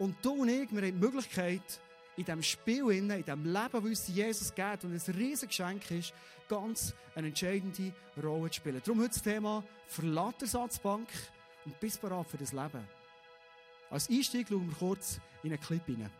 Und du und ich, wir haben die Möglichkeit, in diesem Spiel, in diesem Leben, das uns Jesus gibt und ein riesiges Geschenk ist, ganz eine entscheidende Rolle zu spielen. Darum heute das Thema Ersatzbank und bist bereit für das Leben. Als Einstieg schauen wir kurz in einen Clip hinein.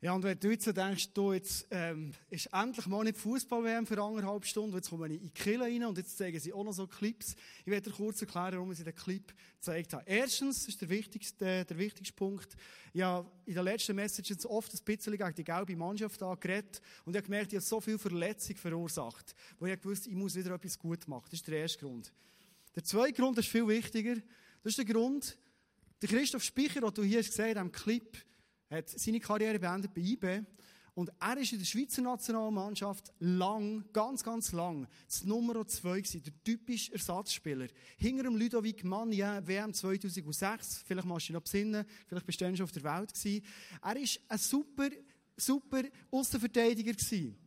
Ja, und wenn du jetzt denkst, du, jetzt ähm, ist endlich mal nicht Fußball-WM für anderthalb Stunden, jetzt kommen wir in die Kille rein und jetzt zeigen sie auch noch so Clips. Ich werde dir kurz erklären, warum ich den Clip gezeigt habe. Erstens ist der wichtigste, der wichtigste Punkt, ja, in der letzten Message jetzt oft ein bisschen gegen die gelbe Mannschaft angeredet und ich habe gemerkt, ich habe so viel Verletzung verursacht, wo ich gewusst ich muss wieder etwas gut machen. Das ist der erste Grund. Der zweite Grund ist viel wichtiger. Das ist der Grund, der Christoph Speicher, den du hier hast gesehen in diesem Clip, hat seine Karriere beendet bei IB. Und er ist in der Schweizer Nationalmannschaft lang, ganz, ganz lang, das Nummer 2 gewesen, der typische Ersatzspieler. Hinter dem Ludovic Mania, WM 2006, vielleicht machst du dich noch besinnen, vielleicht bist du schon auf der Welt gewesen. Er ist ein super, super Außenverteidiger gewesen.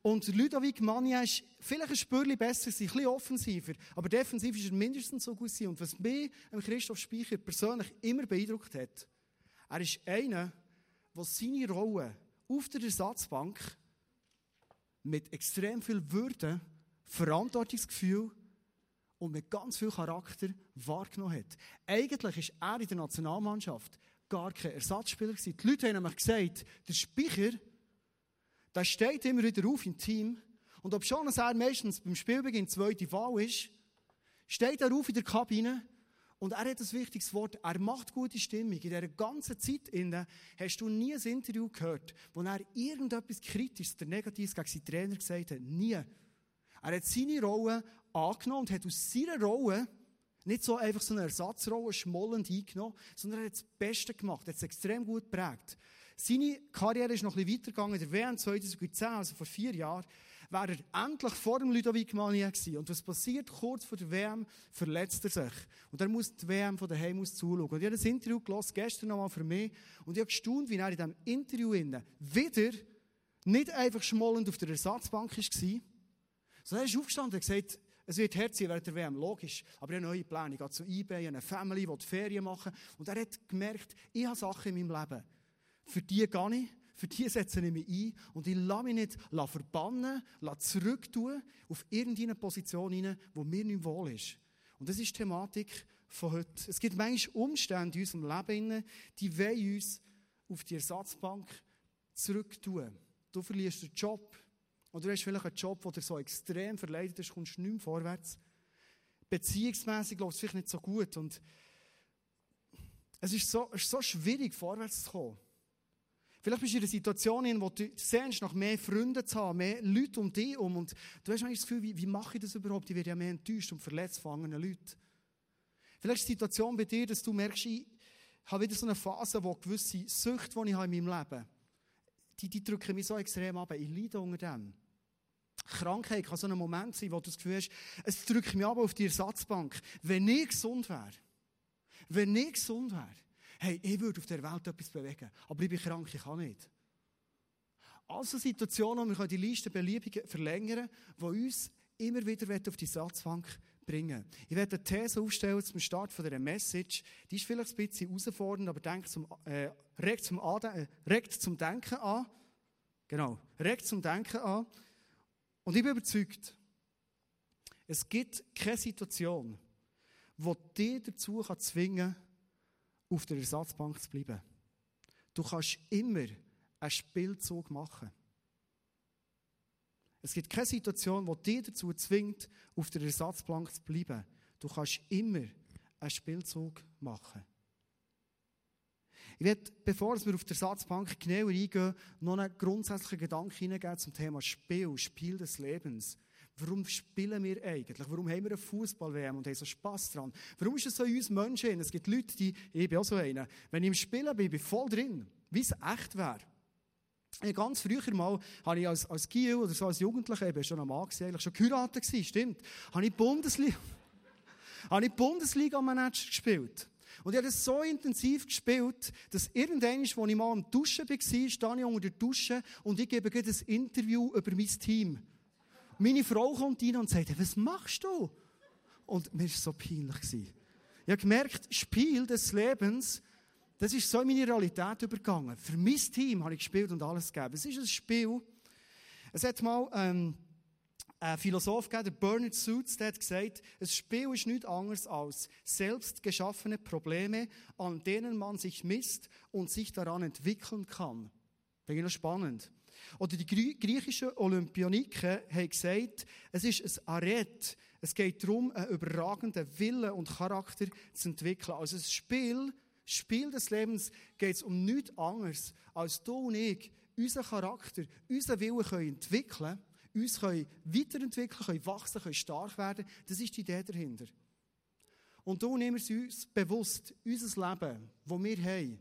Und Ludovic Mania ist vielleicht ein Spürchen besser, ein bisschen offensiver, aber defensiv ist er mindestens so gut gewesen. Und was mich Christoph Speicher persönlich immer beeindruckt hat, er ist einer, der seine Rolle auf der Ersatzbank mit extrem viel Würde, Verantwortungsgefühl und mit ganz viel Charakter wahrgenommen hat. Eigentlich ist er in der Nationalmannschaft gar kein Ersatzspieler gewesen. Die Leute haben nämlich gesagt, der Speicher, der steht immer wieder auf im Team und ob schon er meistens beim Spielbeginn zweite Wahl ist, steht er auf in der Kabine und er hat ein wichtiges Wort. Er macht gute Stimmung. In dieser ganzen Zeit innen hast du nie ein Interview gehört, wo er irgendetwas Kritisches oder Negatives gegen seinen Trainer gesagt hat. Nie. Er hat seine Rolle angenommen und hat aus seiner Rolle nicht so einfach so eine Ersatzrolle schmollend eingenommen, sondern er hat das Beste gemacht. Er hat es extrem gut geprägt. Seine Karriere ist noch ein bisschen weitergegangen. Der WM 2010, also vor vier Jahren, wäre er endlich vor dem Ludovic Mania gewesen. Und was passiert? Kurz vor der WM verletzt er sich. Und er muss die WM von daheim aus zuschauen. Und ich habe das Interview gelesen, gestern nochmal für mich. Und ich habe gestaunt, wie er in diesem Interview innen wieder nicht einfach schmollend auf der Ersatzbank war, sondern er ist aufgestanden und gesagt, es wird herzig während der WM, logisch. Aber ich habe neue Pläne. Ich gehe zu eBay, eine Family, die Ferien machen. Und er hat gemerkt, ich habe Sachen in meinem Leben. Für die gehe ich, für die setze ich mich ein und ich lasse mich nicht verbannen, zurücktun auf irgendeine Position hinein, wo mir nicht wohl ist. Und das ist die Thematik von heute. Es gibt manchmal Umstände in unserem Leben, die wollen uns auf die Ersatzbank zurücktun. Du verlierst den Job. Oder du hast vielleicht einen Job, der dir so extrem verleidet ist, kommst nicht mehr vorwärts. Beziehungsmässig läuft es vielleicht nicht so gut. Und es ist so, ist so schwierig, vorwärts zu kommen. Vielleicht bist du in einer Situation, in der du sehnst, nach mehr Freunden zu haben, mehr Leute um dich um. Und du hast manchmal das Gefühl, wie, wie mache ich das überhaupt? Ich werde ja mehr enttäuscht und verletzt von anderen Leuten. Vielleicht ist die Situation bei dir, dass du merkst, ich habe wieder so eine Phase, wo gewisse Süchte, die ich habe in meinem Leben, die, die drücken mich so extrem ab. Ich leide unter dem. Krankheit kann so ein Moment sein, wo du das Gefühl hast, es drückt mich ab auf die Ersatzbank. Wenn ich gesund wäre, wenn ich gesund wäre, hey, ich würde auf der Welt etwas bewegen, aber ich bin krank, ich kann nicht. Also Situationen, wo wir die Liste beliebig verlängern die uns immer wieder auf die Satzbank bringen. Ich werde eine These aufstellen zum Start von dieser Message. Die ist vielleicht ein bisschen herausfordernd, aber denkt zum, äh, regt, zum äh, regt zum Denken an. Genau, regt zum Denken an. Und ich bin überzeugt, es gibt keine Situation, die dich dazu zwingen kann, auf der Ersatzbank zu bleiben. Du kannst immer einen Spielzug machen. Es gibt keine Situation, die dich dazu zwingt, auf der Ersatzbank zu bleiben. Du kannst immer einen Spielzug machen. Ich werde, bevor wir auf der Ersatzbank genauer eingehen, noch einen grundsätzlichen Gedanken hineingeben zum Thema Spiel, Spiel des Lebens. Warum spielen wir eigentlich? Warum haben wir eine Fußball-WM und haben so Spass dran? Warum ist es so in uns Menschen? Es gibt Leute, die, ich bin auch so einer, wenn ich im Spielen bin, bin ich voll drin, wie es echt wäre. Ganz früher mal, habe ich als, als Giel oder so als Jugendlicher, eben schon ein Mann eigentlich schon geheiratet gewesen, stimmt, habe ich Bundesliga, Bundesliga-Manager gespielt. Und ich habe das so intensiv gespielt, dass irgendwann, als ich mal am Duschen war, stehe ich unter der Dusche und ich gebe ein Interview über mein Team. Meine Frau kommt rein und sagt, was machst du? Und mir war so peinlich. Ich habe gemerkt, Spiel des Lebens, das ist so in meine Realität übergegangen. Für mein Team habe ich gespielt und alles gegeben. Es ist ein Spiel. Es hat mal ähm, ein Philosoph gegeben, der Bernard Suits, der hat gesagt, ein Spiel ist nichts anderes als selbst geschaffene Probleme, an denen man sich misst und sich daran entwickeln kann. Finde ich noch spannend. Oder die griechischen Olympioniken haben gesagt, es ist ein Arett. Es geht darum, einen überragenden Willen und Charakter zu entwickeln. Also das Spiel, Spiel des Lebens geht es um nichts anderes, als du und ich unseren Charakter, unseren Willen können entwickeln uns können weiterentwickeln, können wachsen, können stark werden. Das ist die Idee dahinter. Und du nehmen wir uns bewusst, unser Leben, das wir haben,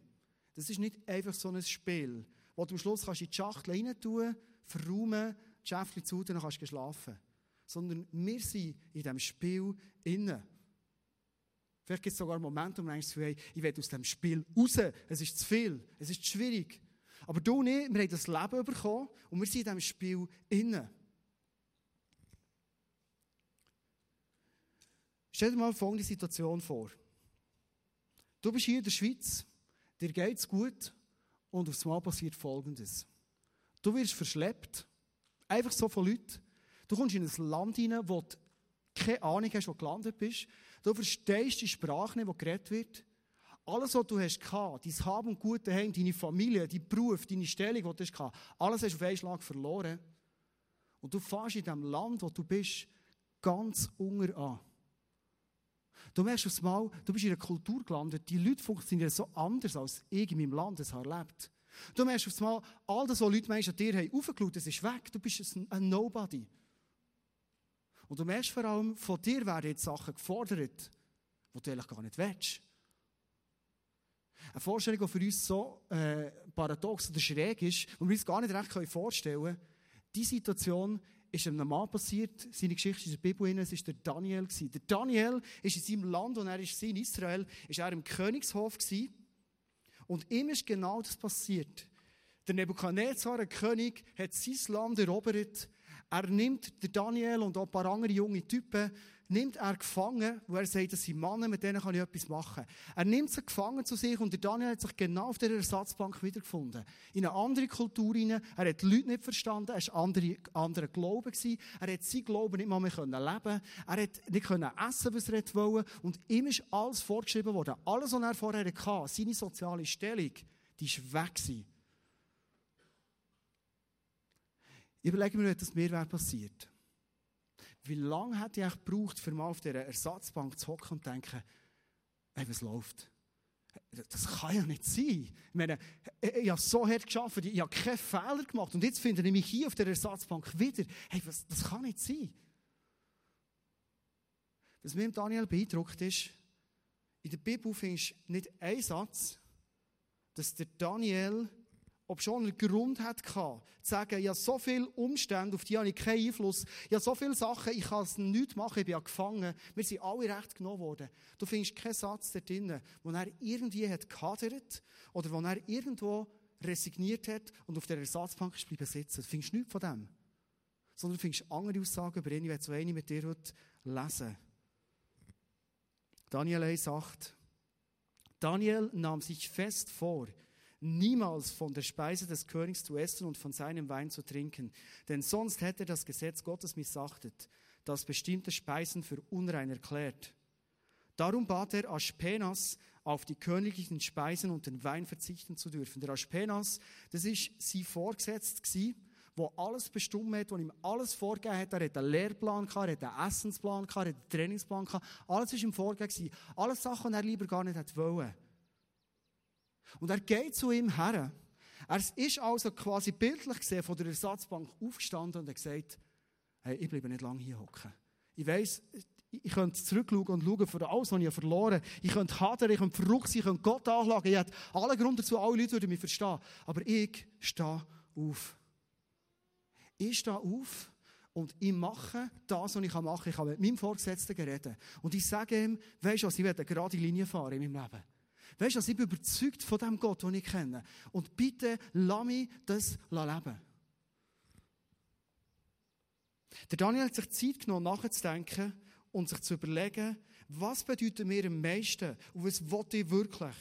das ist nicht einfach so ein Spiel, wo du am Schluss kannst in die Schachtel rein tun, verräumen, die Schäfchen zu, dann kannst du schlafen. Sondern wir sind in diesem Spiel innen. Vielleicht gibt es sogar Momente, wo du denkst, hey, ich will aus diesem Spiel raus. Es ist zu viel. Es ist schwierig. Aber du und ich, wir haben das Leben bekommen und wir sind in diesem Spiel innen. Stell dir mal folgende Situation vor. Du bist hier in der Schweiz, dir geht es gut und aufs Mal passiert Folgendes. Du wirst verschleppt, einfach so von Leuten. Du kommst in ein Land hinein, wo du keine Ahnung hast, wo du gelandet bist. Du verstehst die Sprache nicht, die geredet wird. Alles, was du hast dein Haben und Gute Heim, deine Familie, dein Beruf, deine Stellung, die du hast alles hast du auf einen Schlag verloren. Und du fährst in dem Land, wo du bist, ganz unter an. Du merkst aufs Mal, du bist in einer Kultur gelandet, die Leute funktionieren so anders, als ich in meinem Land es erlebt. Du merkst aufs Mal, all das, was Leute Menschen an dir haben, aufgeschaut, das ist weg. Du bist ein, Nobody. Und du merkst vor allem, von dir werden jetzt Sachen gefordert, die du eigentlich gar nicht willst. Eine Vorstellung, die für uns so äh, paradox oder schräg ist, und wir uns gar nicht recht vorstellen können, die Situation ist einem Mann passiert, seine Geschichte ist in der Bibel, es war der Daniel. Der Daniel ist in seinem Land, wo er ist, in Israel, ist er im Königshof gewesen. Und ihm ist genau das passiert. Der Nebuchadnezzar, der König, hat sein Land erobert. Er nimmt den Daniel und auch ein paar andere junge Typen nimmt er gefangen, wo er sagt, das sind Männer, mit denen kann ich etwas machen. Er nimmt sie gefangen zu sich und der Daniel hat sich genau auf dieser Ersatzbank wiedergefunden. In eine andere Kultur hinein. Er hat die Leute nicht verstanden. Er war andere, andere Glauben gewesen. Er hat sein Glauben nicht mal mehr leben können. Er hat nicht können essen, was er wollte. Und ihm ist alles vorgeschrieben worden. Alles, was er vorher hatte, seine soziale Stellung, die ist weg gewesen. Ich überlege mir, was mir passiert wie lange hätte ich gebraucht, für mal auf dieser Ersatzbank zu hocken und zu denken, hey, was läuft? Das kann ja nicht sein. Ich meine, ich habe so hart geschafft, ich habe keinen Fehler gemacht und jetzt finde ich mich hier auf der Ersatzbank wieder. Hey, was, das kann nicht sein. Was mir Daniel beeindruckt ist, in der Bibel findest du nicht einen Satz, dass der Daniel ob schon einen Grund hat zu sagen, habe so viele Umstände, auf die habe ich keinen Einfluss. Habe so viele Sachen, ich kann es nicht machen, ich bin ja gefangen. Wir sind alle recht genommen worden. Du findest keinen Satz da drin, wo er irgendwie hat gehadert oder wo er irgendwo resigniert hat und auf der Ersatzbank ist bleiben sitzen. Du findest nichts von dem. Sondern du findest andere Aussagen über ihn. Ich werde so eine mit dir heute lesen. Daniel 1 sagt, Daniel nahm sich fest vor, niemals von der Speise des Königs zu essen und von seinem Wein zu trinken, denn sonst hätte das Gesetz Gottes missachtet, das bestimmte Speisen für unrein erklärt. Darum bat er Aspenas, auf die königlichen Speisen und den Wein verzichten zu dürfen. Der Aspenas, das ist sie vorgesetzt gewesen, wo alles bestimmt hat, wo ihm alles vorgegeben hat. Er hat einen Lehrplan gehabt, er hat einen Essensplan gehabt, er hat einen Trainingsplan gehabt. Alles ist ihm vorgegeben Alles Sachen, die er lieber gar nicht wollte. Und er geht zu ihm her. Er ist also quasi bildlich gesehen von der Ersatzbank aufgestanden und hat gesagt, hey, ich bleibe nicht lange hier hocken. Ich weiss, ich könnte zurückschauen und schauen für alles, was ich verloren habe. Ich könnte hadern, ich könnte verrückt sein, ich könnte Gott anklagen. Ich hätte alle Gründe dazu, alle Leute würden mich verstehen. Aber ich stehe auf. Ich stehe auf und ich mache das, was ich machen kann. Ich habe mit meinem Vorgesetzten geredet. Und ich sage ihm, weisst du was, ich werde eine gerade Linie fahren in meinem Leben. Weißt du, also ich bin überzeugt von dem Gott, den ich kenne. Und bitte, lass mich das leben. Der Daniel hat sich Zeit genommen, nachzudenken und sich zu überlegen, Was bedeutet mir am meisten und was will ich wirklich?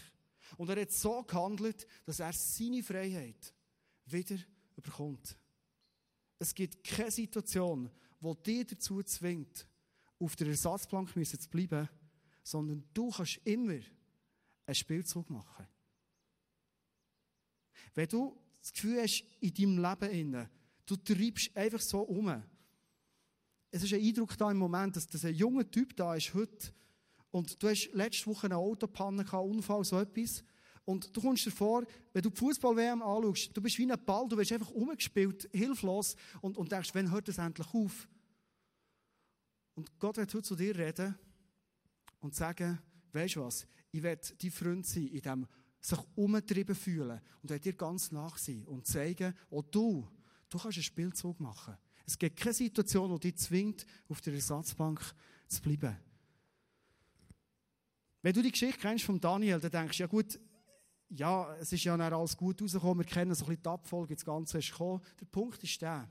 Und er hat so gehandelt, dass er seine Freiheit wieder bekommt. Es gibt keine Situation, die dich dazu zwingt, auf der Ersatzplank zu bleiben, sondern du kannst immer einen Spielzug machen. Wenn du das Gefühl hast, in deinem Leben inne, du treibst einfach so um. Es ist ein Eindruck da im Moment, dass, dass ein junger Typ da ist heute und du hast letzte Woche eine Autopanne gehabt, Unfall, so etwas. Und du kommst dir vor, wenn du die Fußball-WM anschaust, du bist wie ein Ball, du wirst einfach umgespielt, hilflos und, und denkst, wann hört das endlich auf? Und Gott wird heute zu dir reden und sagen, weißt du was, ich werde dein Freund sein, in dem sich umgetrieben fühlen und werde dir ganz nach sein und zeigen, auch du, du kannst einen Spielzug machen. Es gibt keine Situation, die dich zwingt, auf der Ersatzbank zu bleiben. Wenn du die Geschichte kennst von Daniel, dann denkst du, ja gut, ja, es ist ja dann alles gut rausgekommen, wir kennen so ein bisschen die Abfolge, das Ganze ist gekommen. Der Punkt ist der,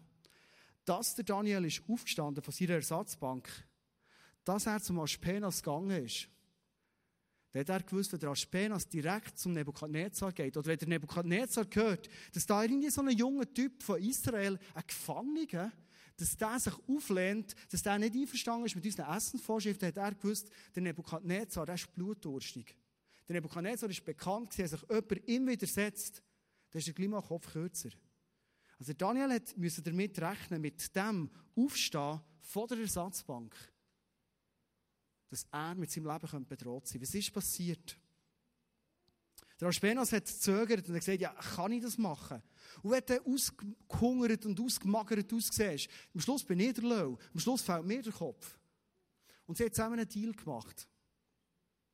dass der Daniel ist aufgestanden von seiner Ersatzbank, dass er zum Aspenas gegangen ist. Dann hat er gewusst, wenn der Aspenas direkt zum Nebukadnezar geht, oder wenn der Nebukadnezar gehört, dass da irgendwie so ein junger Typ von Israel, ein Gefangener, dass der sich auflehnt, dass der nicht einverstanden ist mit unseren Essensvorschriften, hat er gewusst, der Nebukadnezar, der ist blutdurstig. Der Nebukadnezar ist bekannt, dass sich jemand ihm widersetzt, dann ist der gleich mal Kopf kürzer. Also Daniel musste damit rechnen, mit dem Aufstehen von der Ersatzbank, dass er mit seinem Leben bedroht sein könnte. Was ist passiert? Der Aspenas hat gezögert und hat gesagt, ja, kann ich das machen? Und wenn du ausgehungert und ausgemagert aussiehst, am Schluss bin ich der Löw, am Schluss fällt mir der Kopf. Und sie haben zusammen einen Deal gemacht.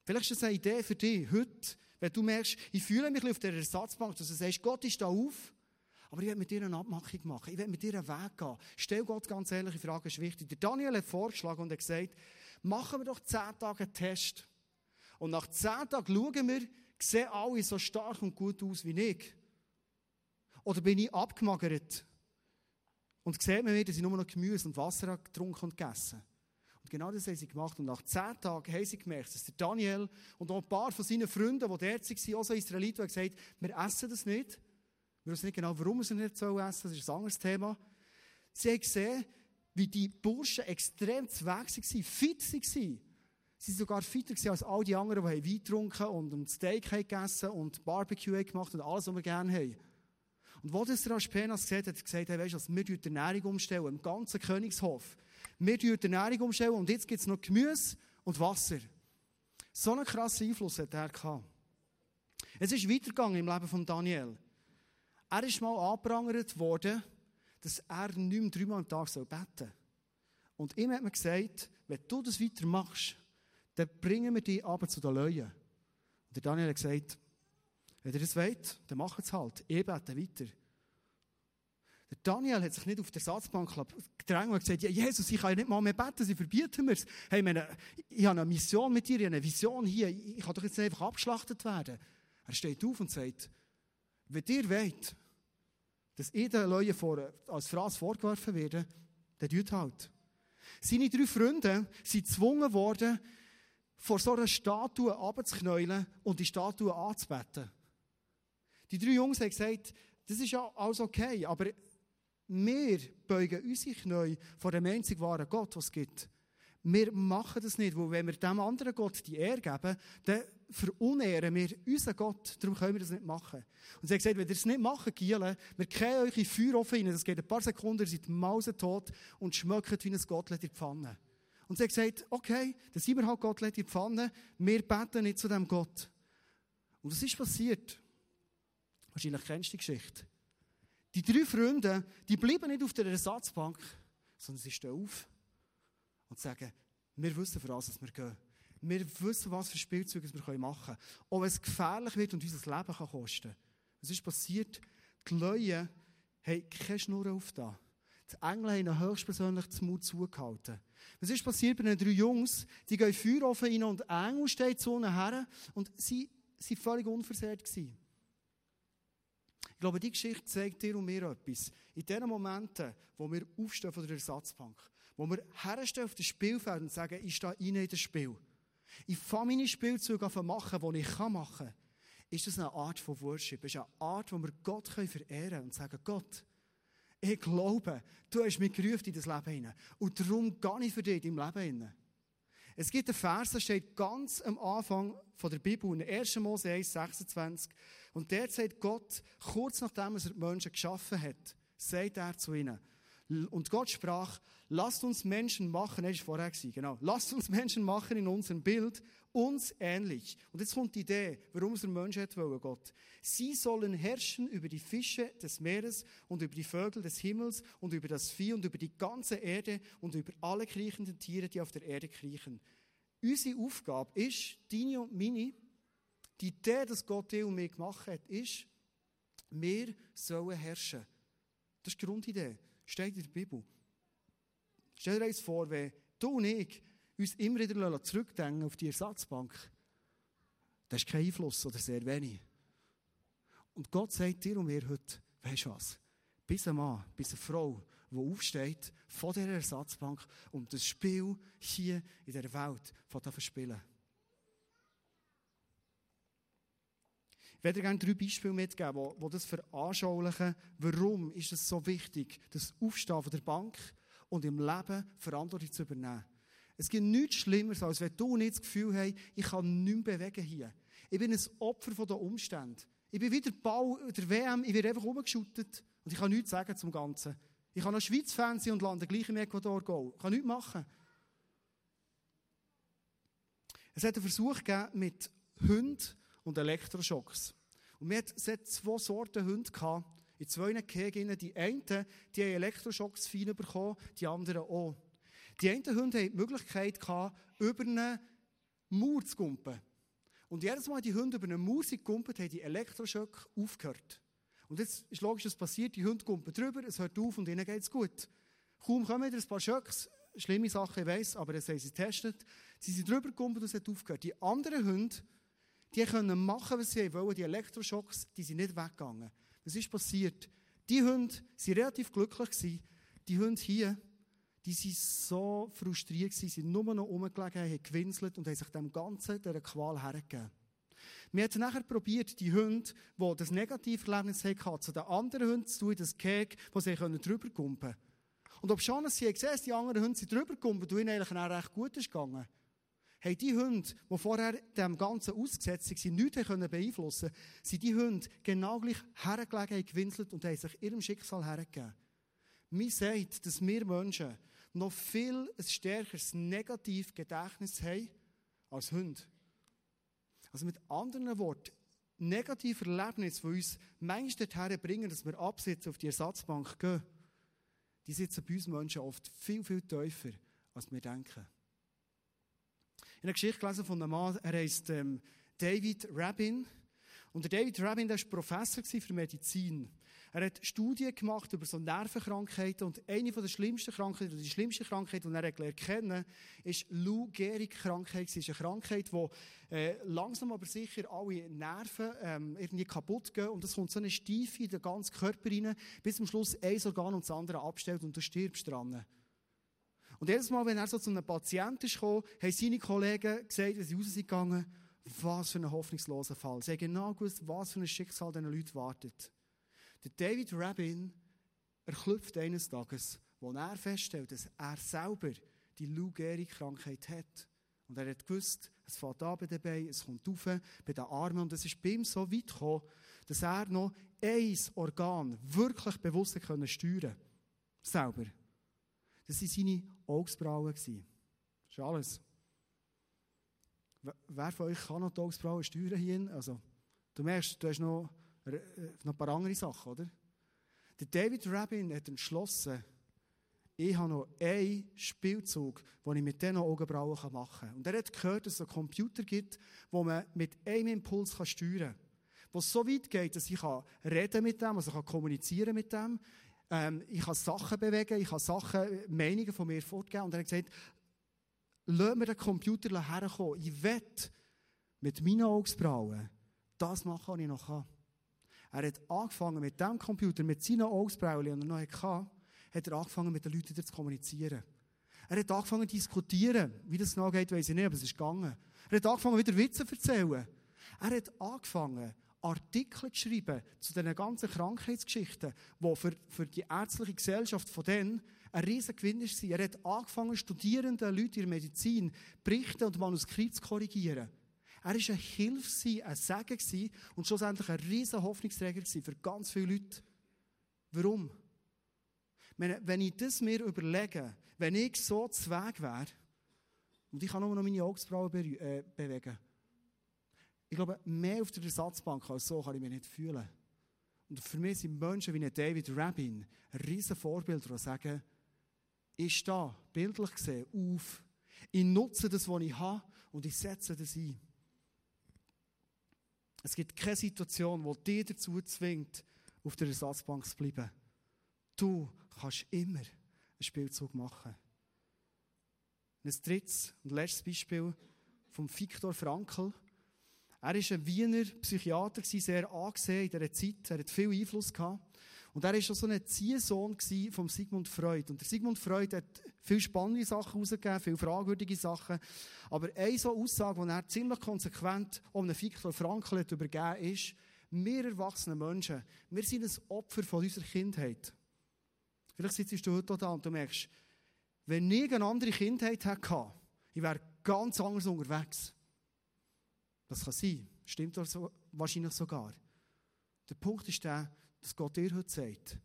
Vielleicht ist das eine Idee für dich heute, wenn du merkst, ich fühle mich auf der Ersatzbank, dass du sagst, Gott ist da auf, aber ich werde mit dir eine Abmachung machen. Ich werde mit dir einen Weg gehen. Stell Gott ganz ehrliche Fragen, ist wichtig. Der Daniel hat vorgeschlagen und hat gesagt, machen wir doch zehn Tage einen Test. Und nach zehn Tagen schauen wir, sehen alle so stark und gut aus wie ich? Oder bin ich abgemagert? Und sieht man wieder, dass ich nur noch Gemüse und Wasser getrunken und gegessen Und genau das haben sie gemacht. Und nach zehn Tagen haben sie gemerkt, dass der Daniel und auch ein paar von seinen Freunden, die dort waren, auch so Israeliten, haben gesagt, wir essen das nicht. Wir wissen nicht genau, warum sie nicht so essen, das ist ein anderes Thema. Sie haben gesehen, wie die Burschen extrem Weg waren, fit waren. Sie waren sogar fitter als all die anderen, die Wein getrunken und ein Steak gegessen und Barbecue gemacht und alles, was wir gerne haben. Und wo das der Aspenas gesagt hat, hat gesagt, hey, weißt du, wir die Ernährung umstellen, im ganzen Königshof. Wir die Ernährung umstellen und jetzt gibt es noch Gemüse und Wasser. So einen krassen Einfluss hat er gehabt. Es ist weitergegangen im Leben von Daniel. Er ist mal angeprangert worden, dass er nicht mehr dreimal am Tag beten soll. Und ihm hat man gesagt, wenn du das weitermachst, dann bringen wir dich aber zu den Löwen. Und der Daniel hat gesagt, wenn ihr das wollt, dann macht es halt. Ich bete weiter. Der Daniel hat sich nicht auf der Satzbank gedrängt und gesagt, ja, Jesus, ich kann ja nicht mal mehr beten, sie verbieten mir es. Hey, meine, ich habe eine Mission mit dir, ich habe eine Vision hier, ich kann doch jetzt nicht einfach abgeschlachtet werden. Er steht auf und sagt, wenn ihr wollt, dass ich den Leuten vor, als Phrase vorgeworfen werde, dann tut halt. Seine drei Freunde sind gezwungen worden, vor so einer Statue abzuknäulen und die Statue anzubeten. Die drei Jungs haben gesagt, das ist ja alles okay, aber wir beugen unsere Knie vor dem einzig wahren Gott, was es gibt. Wir machen das nicht, weil wenn wir dem anderen Gott die Ehre geben, dann verunehren wir unseren Gott. Darum können wir das nicht machen. Und sie haben gesagt, wenn ihr das nicht machen, Giele, wir kehren euch in Feuerofen rein, das geht ein paar Sekunden, ihr seid mausetot und schmeckt wie ein Gottlet in die Pfanne. Und sie hat gesagt, okay, dann sind wir halt Gott in die Pfanne, wir beten nicht zu dem Gott. Und was ist passiert? Wahrscheinlich kennst du die Geschichte. Die drei Freunde, die bleiben nicht auf der Ersatzbank, sondern sie stehen auf und sagen, wir wissen, für was wir gehen. Wir wissen, was für Spielzeuge wir machen können. Auch wenn es gefährlich wird und unser Leben kann kosten Was ist passiert? Die Leute haben keine Schnur auf da. Die Engel haben höchstpersönlich den Mut zugehalten. Was ist passiert bei den drei Jungs? Die gehen Feuerofen rein und Engel steht zu ihnen her und sie waren völlig unversehrt. Gewesen. Ich glaube, die Geschichte zeigt dir und mir etwas. In den Momenten, wo wir aufstehen von der Ersatzbank, wo wir herstehen auf das Spielfeld und sagen, ich stehe rein in das Spiel, Ich fange meine Spielzeuge an machen, die ich machen kann. Ist das eine Art von Worship? Ist eine Art, wo wir Gott verehren können und sagen, Gott, ich glaube, du hast mich gerufen in das Leben hinein. Und darum gehe ich für dich deinem Leben hinein. Es gibt einen Vers, der steht ganz am Anfang von der Bibel, in 1. Mose 1, 26. Und der sagt Gott, kurz nachdem er die Menschen geschaffen hat, sagt er zu ihnen, und Gott sprach, lasst uns Menschen machen, er ist vorher genau, lasst uns Menschen machen in unserem Bild, uns ähnlich. Und jetzt kommt die Idee, warum es der Mensch hat wollen, Gott. Sie sollen herrschen über die Fische des Meeres und über die Vögel des Himmels und über das Vieh und über die ganze Erde und über alle kriechenden Tiere, die auf der Erde kriechen. Unsere Aufgabe ist, deine und meine, die Idee, dass Gott dir und mich gemacht hat, ist, wir sollen herrschen. Das ist die Grundidee. Steht in der Bibel. Stell dir eins vor, wenn du und ich uns immer wieder zurückdenken auf die Ersatzbank, das ist kein Einfluss oder sehr wenig. Und Gott sagt dir und mir heute, weißt du was? Bis ein Mann, bis eine Frau, die aufsteht von dieser Ersatzbank und das Spiel hier in dieser Welt von zu Ich werde gerne drei Beispiele mitgeben, wo das veranschaulichen, warum ist es so wichtig, das Aufstehen von der Bank und im Leben Verantwortung zu übernehmen. Es gibt nichts Schlimmeres, als wenn du nicht das Gefühl hast, ich kann nichts bewegen hier. Ich bin ein Opfer von den Umständen. Ich bin wieder Ball der WM, ich werde einfach umgeschüttet und ich kann nichts sagen zum Ganzen. Ich kann noch Schweiz-Fan sein und lande gleich im Ecuador gehen. Ich kann nichts machen. Es hat einen Versuch gegeben mit Hunden und Elektroschocks. Und wir hatten zwei Sorten Hunde gehabt, in zwei Gehegen. Die einen, die haben Elektroschocks fein bekommen, die anderen auch. Die einen Hunde hatten die Möglichkeit gehabt, über eine Mauer zu kumpen. Und jedes Mal, die Hunde über eine Mauer sind haben die Elektroschock aufgehört. Und jetzt ist logisch, was passiert. Die Hunde kumpen drüber, es hört auf und ihnen es gut. Kaum kommen wieder ein paar Schocks, schlimme Sachen, ich weiss, aber das haben sie getestet. Sie sind drüber gekumpelt und es hat aufgehört. Die anderen Hunde, die können machen, was sie wollen. Die Elektroschocks, die sind nicht weggegangen. Was ist passiert? Die Hunde waren relativ glücklich. Gewesen. Die Hunde hier, die waren so frustriert, gewesen, sind nur noch rumgelegen, haben gewinselt und haben sich dem Ganzen, dieser Qual hergegeben. Wir haben nachher probiert, die Hunde, die das Negativerlebnis hatten, zu den anderen Hunden zu tun, das Keg, wo sie drüber kumpen können. Und ob schon sie gesehen die anderen Hunde sind drüber kumpeln, und ihnen eigentlich auch recht gut ist gegangen, haben die Hunde, die vorher dem Ganzen ausgesetzt waren, nichts können beeinflussen konnten, sind die Hunde genau gleich hergelegen, haben gewinselt und haben sich ihrem Schicksal hergegeben. Mir sagt, dass wir Menschen noch viel ein stärkeres Negativgedächtnis haben als Hunde. Also mit anderen Worten, negative Erlebnisse, die uns manchmal dorthin bringen, dass wir absitzen auf die Ersatzbank gehen, die sitzen bei uns Menschen oft viel, viel tiefer, als wir denken. Habe eine Geschichte gelesen von einem Mann, er heißt ähm, David Rabin. Und der David Rabin, der war Professor für Medizin. Er hat Studien gemacht über so Nervenkrankheiten und eine von der schlimmsten Krankheiten, oder die schlimmste Krankheit, die er gelernt kennen, ist Lou Gehrig-Krankheit. Es ist eine Krankheit, wo äh, langsam aber sicher alle Nerven ähm, irgendwie kaputt gehen und es kommt so eine Stiefe in den ganzen Körper rein, bis am Schluss ein Organ und das andere abstellt und du stirbst dran. Und jedes Mal, wenn er so zu einem Patienten gekommen, haben seine Kollegen gesagt, als sie raus sind gegangen, was für ein hoffnungsloser Fall. Sie haben genau gewusst, was für ein Schicksal diesen Leuten wartet. Der David Rabin erklüpft eines Tages, wo er feststellt, dass er selber die Lou Gehrig-Krankheit hat. Und er hat gewusst, es fällt an bei den Beinen, es kommt rauf, bei den Armen. Und es ist bei ihm so weit gekommen, dass er noch ein Organ wirklich bewusst steuern konnte. Selber. Das waren seine Augsbrauen. Das ist alles. Wer von euch kann noch die Augsbrauen steuern hier? Also, du merkst, du hast noch, äh, noch ein paar andere Sachen, oder? Der David Rabin hat entschlossen, ich habe noch einen Spielzug, den ich mit diesen Augenbrauen machen kann. Und er hat gehört, dass es einen Computer gibt, wo man mit einem Impuls steuern kann. Wo es so weit geht, dass ich reden mit dem, also ich kann kommunizieren mit dem. Ähm, ich kann Sachen bewegen, ich kann Sachen, Meinungen von mir fortgeben. Und er hat gesagt, lass mir den Computer herkommen. Ich will mit meinen Augsbrauen das machen, was ich noch kann. Er hat angefangen mit dem Computer, mit seinen Augsbrauen, die er noch hatte, hat er angefangen mit den Leuten zu kommunizieren. Er hat angefangen zu diskutieren. Wie das noch geht, weiß ich nicht, aber es ist gegangen. Er hat angefangen, wieder Witze zu erzählen. Er hat angefangen, Artikel zu schreiben zu diesen ganzen Krankheitsgeschichten, die für, für die ärztliche Gesellschaft von denen ein riesiger Gewinn war. Er hat angefangen, Studierenden, Leute in der Medizin, Berichte und Manuskripte zu korrigieren. Er war eine Hilfe, ein Segen und schlussendlich ein riesiger Hoffnungsträger für ganz viele Leute. Warum? Wenn ich das mir überlege, wenn ich so zu Weg wäre, und ich kann nur noch meine Augsbrauen be äh, bewegen, ich glaube, mehr auf der Ersatzbank als so kann ich mich nicht fühlen. Und für mich sind Menschen wie David Rabin ein riesen Vorbild, die sagen, ich stehe, bildlich gesehen, auf. Ich nutze das, was ich habe, und ich setze das ein. Es gibt keine Situation, die dich dazu zwingt, auf der Ersatzbank zu bleiben. Du kannst immer einen Spielzug machen. Ein drittes und letztes Beispiel vom Viktor Frankl. Er war ein Wiener Psychiater, sehr angesehen in dieser Zeit. Er hat viel Einfluss gehabt. Und er war auch so ein Ziehsohn von Sigmund Freud. Und der Sigmund Freud hat viele spannende Sachen herausgegeben, viele fragwürdige Sachen. Aber eine so Aussage, die er ziemlich konsequent um einen Viktor Frankl hat übergeben ist, wir erwachsene Menschen, wir sind ein Opfer von unserer Kindheit. Vielleicht sitzt du heute da und du merkst, wenn ich eine andere Kindheit hatte, ich wäre ganz anders unterwegs. Das kann sein. Stimmt also wahrscheinlich sogar. Der Punkt ist der, dass Gott dir heute sagt,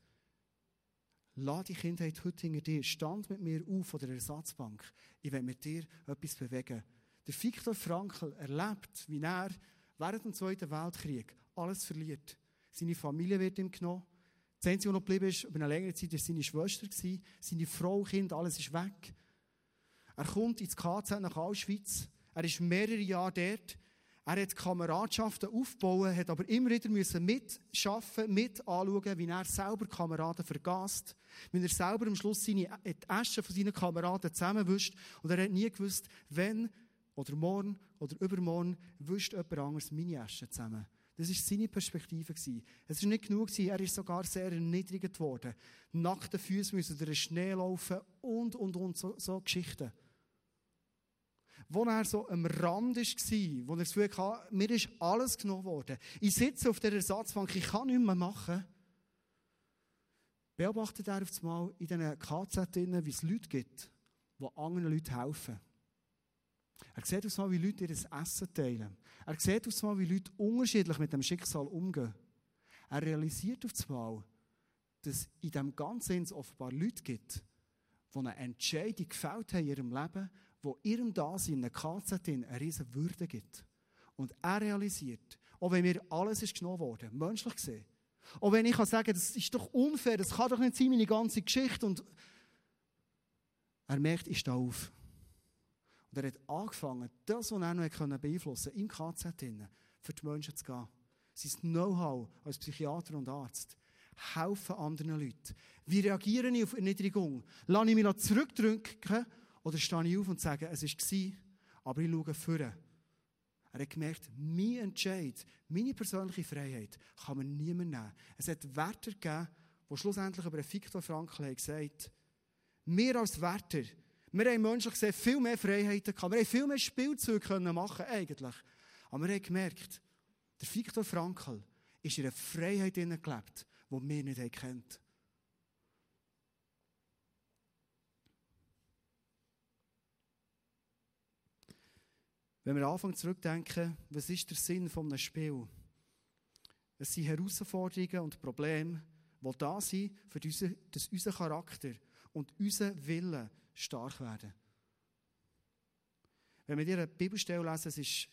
lass die Kindheit heute hinter dir, stand mit mir auf von der Ersatzbank. Ich will mit dir etwas bewegen. Der Viktor Frankl erlebt, wie er während dem Zweiten Weltkrieg alles verliert. Seine Familie wird ihm genommen. Das Einzige, was noch geblieben ist, über eine längere Zeit, war seine Schwester. Seine Frau, Kind, alles ist weg. Er kommt ins KZ nach Auschwitz. Er ist mehrere Jahre dort. Er hat Kameradschaften aufgebaut, hat aber immer wieder müssen mitschaffen, mit anschauen, wie er selber Kameraden vergast, wie er selber am Schluss seine, die Asche von seinen Kameraden zusammenwischt und er hat nie gewusst, wenn oder morgen oder übermorgen wischt jemand anderes meine Asche zusammen. Das war seine Perspektive. Es war nicht genug, er ist sogar sehr erniedrigt worden. Nackte Füße müssen durch den Schnee laufen und, und, und, so, so Geschichten wo er so am Rand war, wo er das Gefühl hatte, mir ist alles genommen worden. Ich sitze auf der Ersatzbank, ich kann nichts mehr machen. Beobachtet er auf einmal in diesen KZ, wie es Leute gibt, die anderen Leuten helfen. Er sieht einmal, wie Leute ihr Essen teilen. Er sieht einmal, wie Leute unterschiedlich mit dem Schicksal umgehen. Er realisiert auf einmal, dass in diesem Ganzen offenbar Leute gibt, die eine Entscheidung gefällt haben in ihrem Leben wo ihrem Dasein in der KZ eine riesige Würde gibt. Und er realisiert, auch wenn mir alles ist genommen worden, menschlich gesehen, auch wenn ich kann sagen, das ist doch unfair, das kann doch nicht sein, meine ganze Geschichte. Und er merkt, ich stehe auf. Und er hat angefangen, das, was er noch beeinflussen konnte, im KZ für die Menschen zu gehen. Sein Know-how als Psychiater und Arzt. Helfen anderen Leuten. Wie reagiere ich auf Erniedrigung? Lasse ich mich zurückdrücken oder stehe ich auf und sage, es war, aber ich schaue vorne. Er hat gemerkt, mein Entscheid, meine persönliche Freiheit kann man niemand nehmen. Es hat Wärter gegeben, die schlussendlich über Viktor Frankl gesagt wir als Wärter, wir haben menschlich gesehen viel mehr Freiheiten gehabt, wir haben viel mehr Spielzeuge machen eigentlich. Aber wir haben gemerkt, der Viktor Frankl ist in einer Freiheit gelebt, die wir nicht kennt. Wenn wir anfangen zurückdenken, was ist der Sinn von einem Spiel? Es sind Herausforderungen und Probleme, die da sind, für dass unser Charakter und unser Wille stark werden. Wenn wir dir eine Bibelstelle lesen, es ist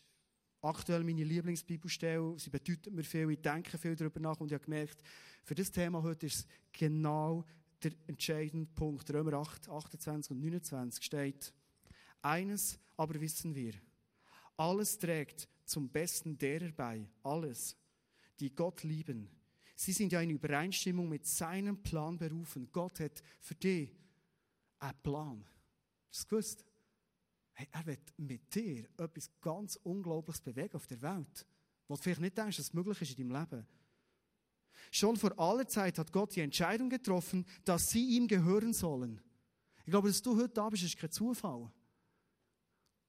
aktuell meine Lieblingsbibelstelle, sie bedeutet mir viel, ich denke viel darüber nach und ich habe gemerkt, für das Thema heute ist es genau der entscheidende Punkt. Römer 8, 28 und 29 steht, eines aber wissen wir, alles trägt zum Besten derer bei, alles, die Gott lieben. Sie sind ja in Übereinstimmung mit seinem Plan berufen. Gott hat für dich einen Plan. Hast du gewusst? Hey, er wird mit dir etwas ganz Unglaubliches bewegen auf der Welt, was du vielleicht nicht denkst, dass es möglich ist in deinem Leben. Schon vor aller Zeit hat Gott die Entscheidung getroffen, dass sie ihm gehören sollen. Ich glaube, dass du heute da bist, ist kein Zufall.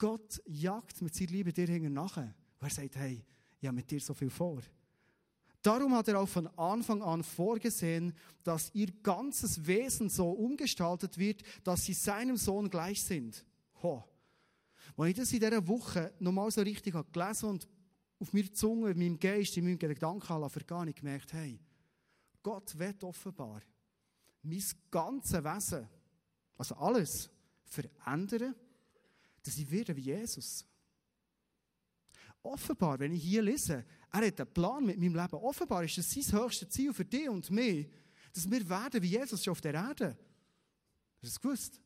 Gott jagt mit seiner Liebe dir hinten nachher. Und er sagt, hey, ich habe mit dir so viel vor. Darum hat er auch von Anfang an vorgesehen, dass ihr ganzes Wesen so umgestaltet wird, dass sie seinem Sohn gleich sind. Ho. Als ich das in dieser Woche nochmal so richtig habe gelesen und auf meiner Zunge, in meinem Geist, in meinem Gedanken habe ich gemerkt, hey, Gott wird offenbar mein ganzes Wesen, also alles, verändern, dass ich werde wie Jesus. Offenbar, wenn ich hier lese, er hat einen Plan mit meinem Leben. Offenbar ist das sein höchstes Ziel für dich und mich, dass wir werden wie Jesus schon auf der Erde. Hast du das gewusst?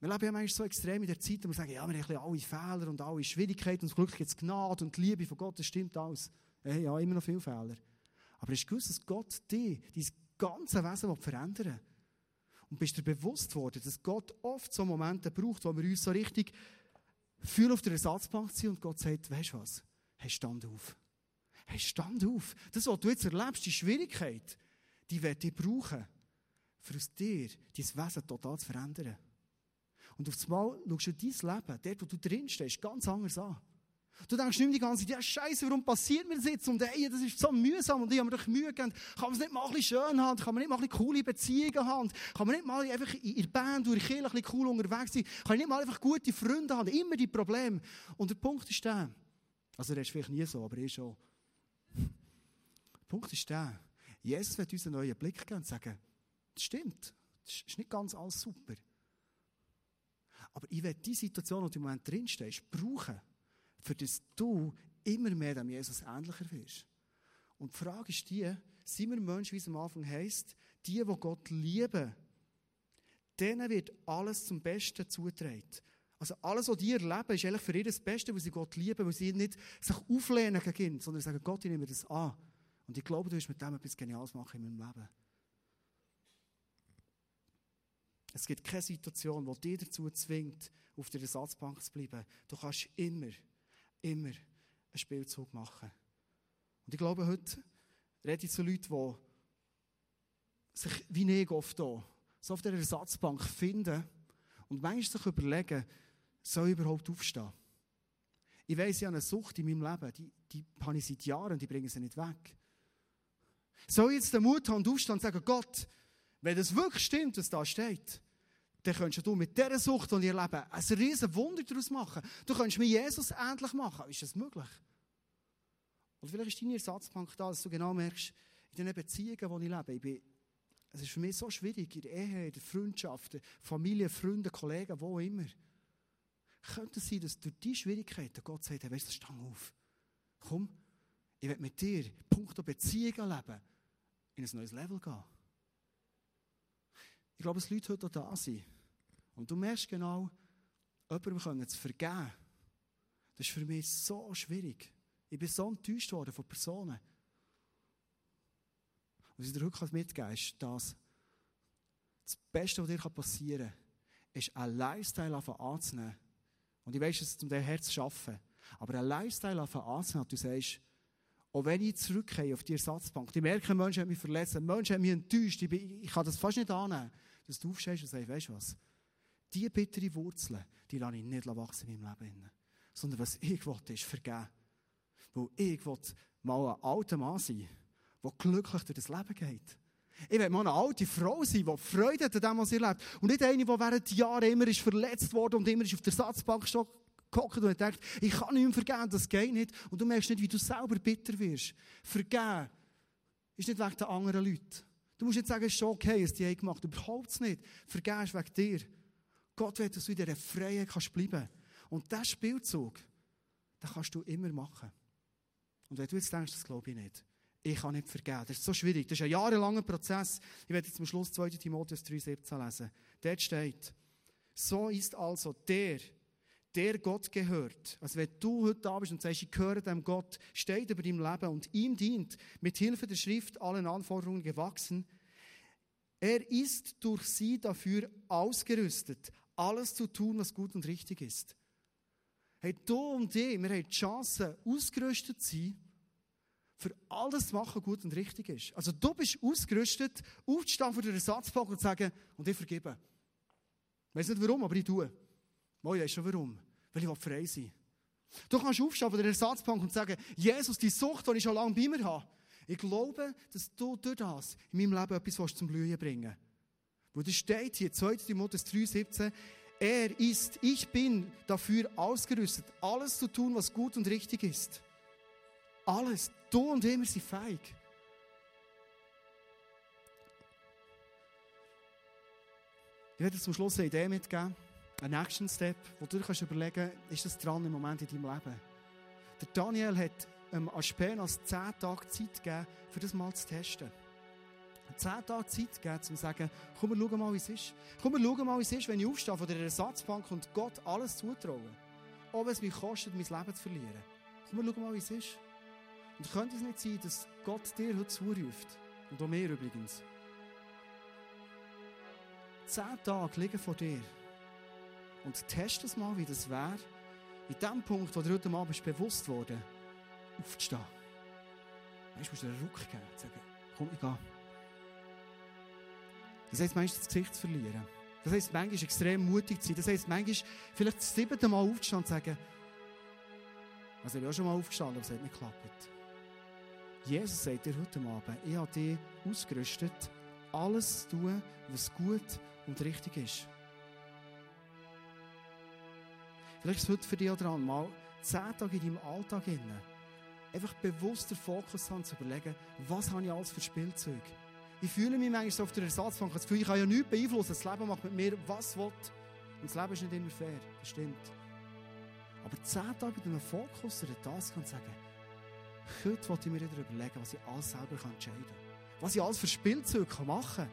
Wir leben ja manchmal so extrem in der Zeit, wo wir sagen, ja, wir haben alle Fehler und alle Schwierigkeiten und zum Glück gibt es Gnade und Liebe von Gott, das stimmt alles. Ja, immer noch viele Fehler. Aber hast du gewusst, dass Gott dich, dein ganze Wesen verändern will? Und bist dir bewusst worden, dass Gott oft so Momente braucht, wo wir uns so richtig fühlen auf der Ersatzbank sind und Gott sagt, weißt du was? Hey, stand auf. Hey, stand auf. Das, was du jetzt erlebst, die Schwierigkeit, die wird ich brauchen, für aus dir dein Wesen total zu verändern. Und auf einmal schaust du dein Leben, dort, wo du drin stehst, ganz anders an. Du denkst nicht mehr die ganze Zeit, ja Scheiße, warum passiert mir das jetzt? Und ey, das ist so mühsam und ich habe mir doch Mühe gegeben. Kann man es nicht mal ein bisschen schön haben? Kann man nicht mal ein bisschen coole Beziehungen haben? Kann man nicht mal einfach in der Band durch die Kirche ein cool unterwegs sein? Kann ich nicht mal einfach gute Freunde haben? Immer die Probleme. Und der Punkt ist der, also der ist vielleicht nie so, aber ich schon. Der Punkt ist der, Jesus wird uns einen neuen Blick geben und sagen, das stimmt, das ist nicht ganz alles super. Aber ich werde die Situation, wo du im Moment drinstehst, brauchen, für das du immer mehr dem Jesus ähnlicher wirst. Und die Frage ist die, sind wir Menschen, wie es am Anfang heisst, die, die Gott lieben, denen wird alles zum Besten zugetragen. Also alles, was die erleben, ist eigentlich für ihr das Beste, weil sie Gott lieben, weil sie nicht sich auflehnen gegen ihn, sondern sagen, Gott, ich nehme das an. Und ich glaube, du wirst mit dem etwas Geniales machen in meinem Leben. Es gibt keine Situation, die dich dazu zwingt, auf der Ersatzbank zu bleiben. Du kannst immer immer einen Spielzug machen. Und ich glaube, heute rede ich zu Leuten, die sich wie ich oft hier, so auf der Ersatzbank finden und manchmal sich überlegen, soll ich überhaupt aufstehen? Ich weiss, ich habe eine Sucht in meinem Leben, die, die habe ich seit Jahren und die bringen sie nicht weg. Soll ich jetzt den Mut haben und aufstehen und sagen, Gott, wenn das wirklich stimmt, was da steht, dann könntest du mit dieser Sucht, die ich erlebe, ein riesen Wunder daraus machen. Du könntest mir Jesus ähnlich machen. Ist das möglich? Und vielleicht ist deine Ersatzbank da, dass du genau merkst, in den Beziehungen, wo ich lebe, ich bin, es ist für mich so schwierig, in der Ehe, in der Freundschaft, Familie, Freunde, Kollegen, wo immer. Könnte es sein, dass durch diese Schwierigkeiten Gott sagt, hey, weißt du, stang auf. Komm, ich will mit dir, Punkt Beziehungen leben, in ein neues Level gehen. Ich glaube, dass Leute heute da sind. Und du merkst genau, jemandem zu vergeben, das ist für mich so schwierig. Ich bin so enttäuscht worden von Personen. Was ich dir heute mitgeben ist das, das Beste, was dir passieren kann, ist ein Lifestyle anzunehmen. Und ich weiß, dass es um dein Herz zu arbeiten. Aber ein Lifestyle anzunehmen, du sagst, auch wenn ich zurückgehe auf die Ersatzbank, die merken, Menschen haben mich verletzt, Menschen haben mich enttäuscht, ich, bin, ich kann das fast nicht annehmen, dass du aufstehst und sagst, weißt du was, diese bittere Wurzeln, die lasse ich nicht wachsen in meinem Leben. Sondern was ich will, ist vergeben. Weil ich will mal ein alter Mann sein, der glücklich durch das Leben geht. Ich will mal eine alte Frau sein, die Freude hat an dem, was sie lebt. Und nicht eine, die während Jahren immer ist verletzt worden und immer ist auf der Satzbank gehockt und denkt, ich kann nicht mehr vergeben, das geht nicht. Und du merkst nicht, wie du selber bitter wirst. Vergeben ist nicht wegen den anderen Leuten. Du musst nicht sagen, es ist schon okay, was die haben gemacht. Überhaupt nicht. Vergeben ist wegen dir. Gott will, dass du in dieser Freiheit kannst bleiben Und diesen Spielzug, den kannst du immer machen. Und wenn du jetzt denkst, das glaube ich nicht. Ich kann nicht vergeben. Das ist so schwierig. Das ist ein jahrelanger Prozess. Ich werde jetzt zum Schluss 2. Timotheus 3,17 lesen. Dort steht, so ist also der, der Gott gehört. Also wenn du heute da bist und sagst, ich gehöre dem Gott, steht über deinem Leben und ihm dient, mit Hilfe der Schrift allen Anforderungen gewachsen, er ist durch sie dafür ausgerüstet, alles zu tun, was gut und richtig ist. Hey, du und ich, wir haben die Chance, ausgerüstet zu sein, für alles zu machen, was gut und richtig ist. Also du bist ausgerüstet, aufzustehen vor der Ersatzbank und zu sagen, und ich vergebe. Ich weiß nicht warum, aber ich tue. Mal, ich weiß schon warum. Weil ich frei sein will. Du kannst aufstehen von der Ersatzbank und sagen, Jesus, die Sucht, die ich schon lange bei mir habe, ich glaube, dass du durch das in meinem Leben etwas zum Blühen bringen willst. Wo das steht hier, 2. Timotheus 3,17, er ist, ich bin dafür ausgerüstet, alles zu tun, was gut und richtig ist. Alles. Du und immer sind feig. Ich werde zum Schluss eine Idee mitgeben, einen Action Step, wo du dir überlegen kannst, ist das dran im Moment in deinem Leben? Der Daniel hat ähm, Aspenas 10 Tage Zeit gegeben, für das mal zu testen. 10 Tage Zeit gegeben, um zu sagen, komm, wir schauen mal, wie es ist. Komm, wir schauen mal, wie es ist, wenn ich aufstehe von der Ersatzbank und Gott alles zutraue. Ob es mich kostet, mein Leben zu verlieren. Komm, wir schauen mal, wie es ist. Und könnte es nicht sein, dass Gott dir heute zuruft, und auch mir übrigens, zehn Tage liegen vor dir und test es mal, wie das wäre, in dem Punkt, wo dir heute Abend bewusst wurde, aufzustehen. Weißt du, musst du einen Ruck geben und sagen, komm, ich gehe. Das heisst, manchmal das Gesicht zu verlieren. Das heisst, manchmal extrem mutig zu sein. Das heisst, manchmal vielleicht das siebte Mal aufzustehen und zu sagen, also ich bin auch schon mal aufgestanden, aber es hat nicht geklappt. Jesus sagt dir heute Abend, ich habe dich ausgerüstet, alles zu tun, was gut und richtig ist. Vielleicht ist es heute für dich dran, mal zehn Tage in deinem Alltag hinein, einfach bewusst den Fokus haben, zu überlegen, was habe ich alles für Spielzeug. Ich fühle mich manchmal so auf der Ersatzbank, das Gefühl, ich kann ja nichts beeinflussen, das Leben macht mit mir, was will. Und das Leben ist nicht immer fair, das stimmt. Aber zehn Tage mit einem Fokus oder das kann sagen, heute wollte ich mir wieder überlegen, was ich alles selber entscheiden kann. Was ich alles für Spielzeug machen kann.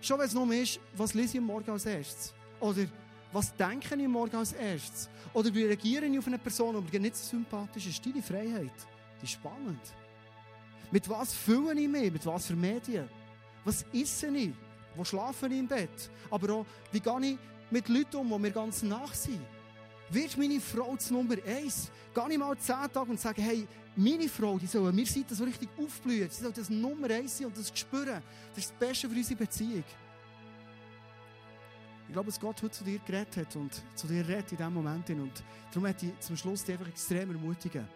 Schon wenn es nur ist, was lese ich morgen als erstes? Oder was denke ich morgen als erstes? Oder wie reagiere ich auf eine Person, die mir nicht so sympathisch ist? Deine Freiheit, die ist spannend. Mit was fühle ich mich? Mit was für Medien? Was esse ich? Wo schlafe ich im Bett? Aber auch, wie gehe ich mit Leuten um, die mir ganz nach sind? Wird meine Frau zur Nummer eins? Gehe ich mal zehn Tage und sage, hey, meine Frau, die soll mir Seite so richtig aufblühen. Sie soll das Nummer eins sein und das spüren. Das ist das Beste für unsere Beziehung. Ich glaube, dass Gott heute zu dir geredet hat und zu dir redet in diesem Moment. Und darum möchte ich zum Schluss dich einfach extrem ermutigen,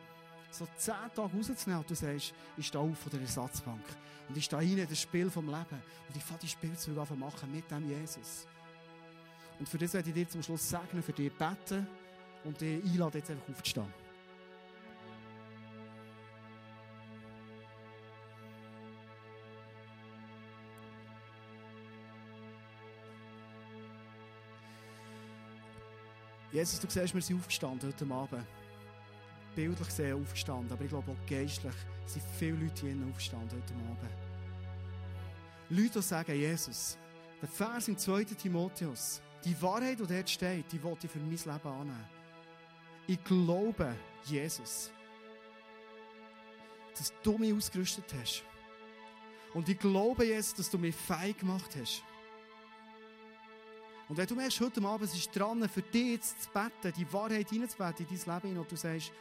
so zehn Tage rauszunehmen und du sagst, ich stehe auf von der Ersatzbank. Und ich stehe rein in das Spiel vom Leben. Und ich fange die Spielzeuge an machen mit dem Jesus. Und für das werde ich dir zum Schluss segnen, für dich beten und dich einladen, jetzt einfach aufzustehen. Jesus, du siehst, wir sind aufgestanden heute Abend. Bildlich sehr aufgestanden, aber ich glaube auch geistlich sind viele Leute hier aufgestanden heute Abend. Leute, die sagen, Jesus, der Vers im 2. Timotheus, die Wahrheit, die dort steht, die wollte ich für mein Leben annehmen. Ich glaube, Jesus, dass du mich ausgerüstet hast. Und ich glaube, Jesus, dass du mich feig gemacht hast. Und wenn du merkst, heute Abend ist dran, für dich jetzt zu beten, die Wahrheit hineinzubeten in dein Leben und du sagst,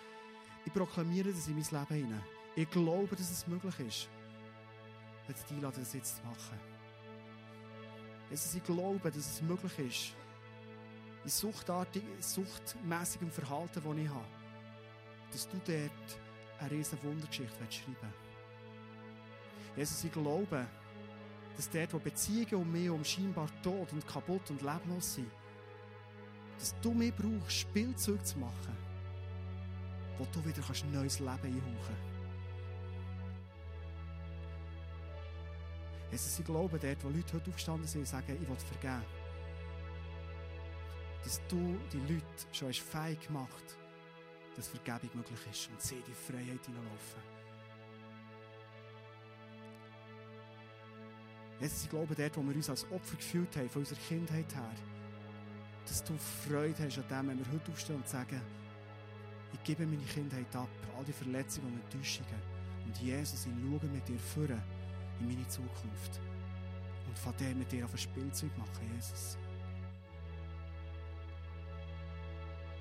ich proklamiere das in mein Leben hinein. Ich glaube, dass es möglich ist. Werde dich einladen, das jetzt zu machen. Jesus, ich glaube, dass es möglich ist, in suchtartig, suchtmäßigem Verhalten, das ich habe, dass du dort eine riesige Wundergeschichte schreiben willst. Jesus, ich glaube, dass dort, wo Beziehungen um mich um scheinbar tot und kaputt und leblos sind, dass du mich brauchst, Spielzeug zu machen, wo du wieder kannst neues Leben einhauchen. Jesus, ich glaube, dort, wo Leute heute aufgestanden sind sagen, ich will vergeben, dass du die Leute schon hast fähig gemacht dass Vergebung möglich ist und sie die Freiheit hineinlaufen. Jesus, ich glaube, dort, wo wir uns als Opfer gefühlt haben, von unserer Kindheit her, dass du Freude hast an dem, wenn wir heute aufstehen und sagen, ich gebe meine Kindheit ab, all die Verletzungen und Enttäuschungen. Und Jesus, ich schaue mit dir vor in meine Zukunft. Und von dem mit dir auf ein Spielzeug machen, Jesus.